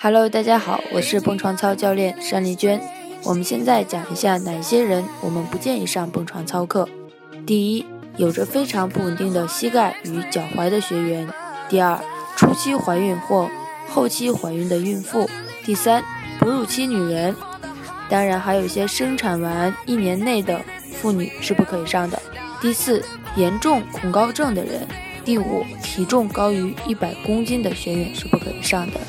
Hello，大家好，我是蹦床操教练单丽娟。我们现在讲一下哪些人我们不建议上蹦床操课。第一，有着非常不稳定的膝盖与脚踝的学员；第二，初期怀孕或后期怀孕的孕妇；第三，哺乳期女人。当然，还有一些生产完一年内的妇女是不可以上的。第四，严重恐高症的人；第五，体重高于一百公斤的学员是不可以上的。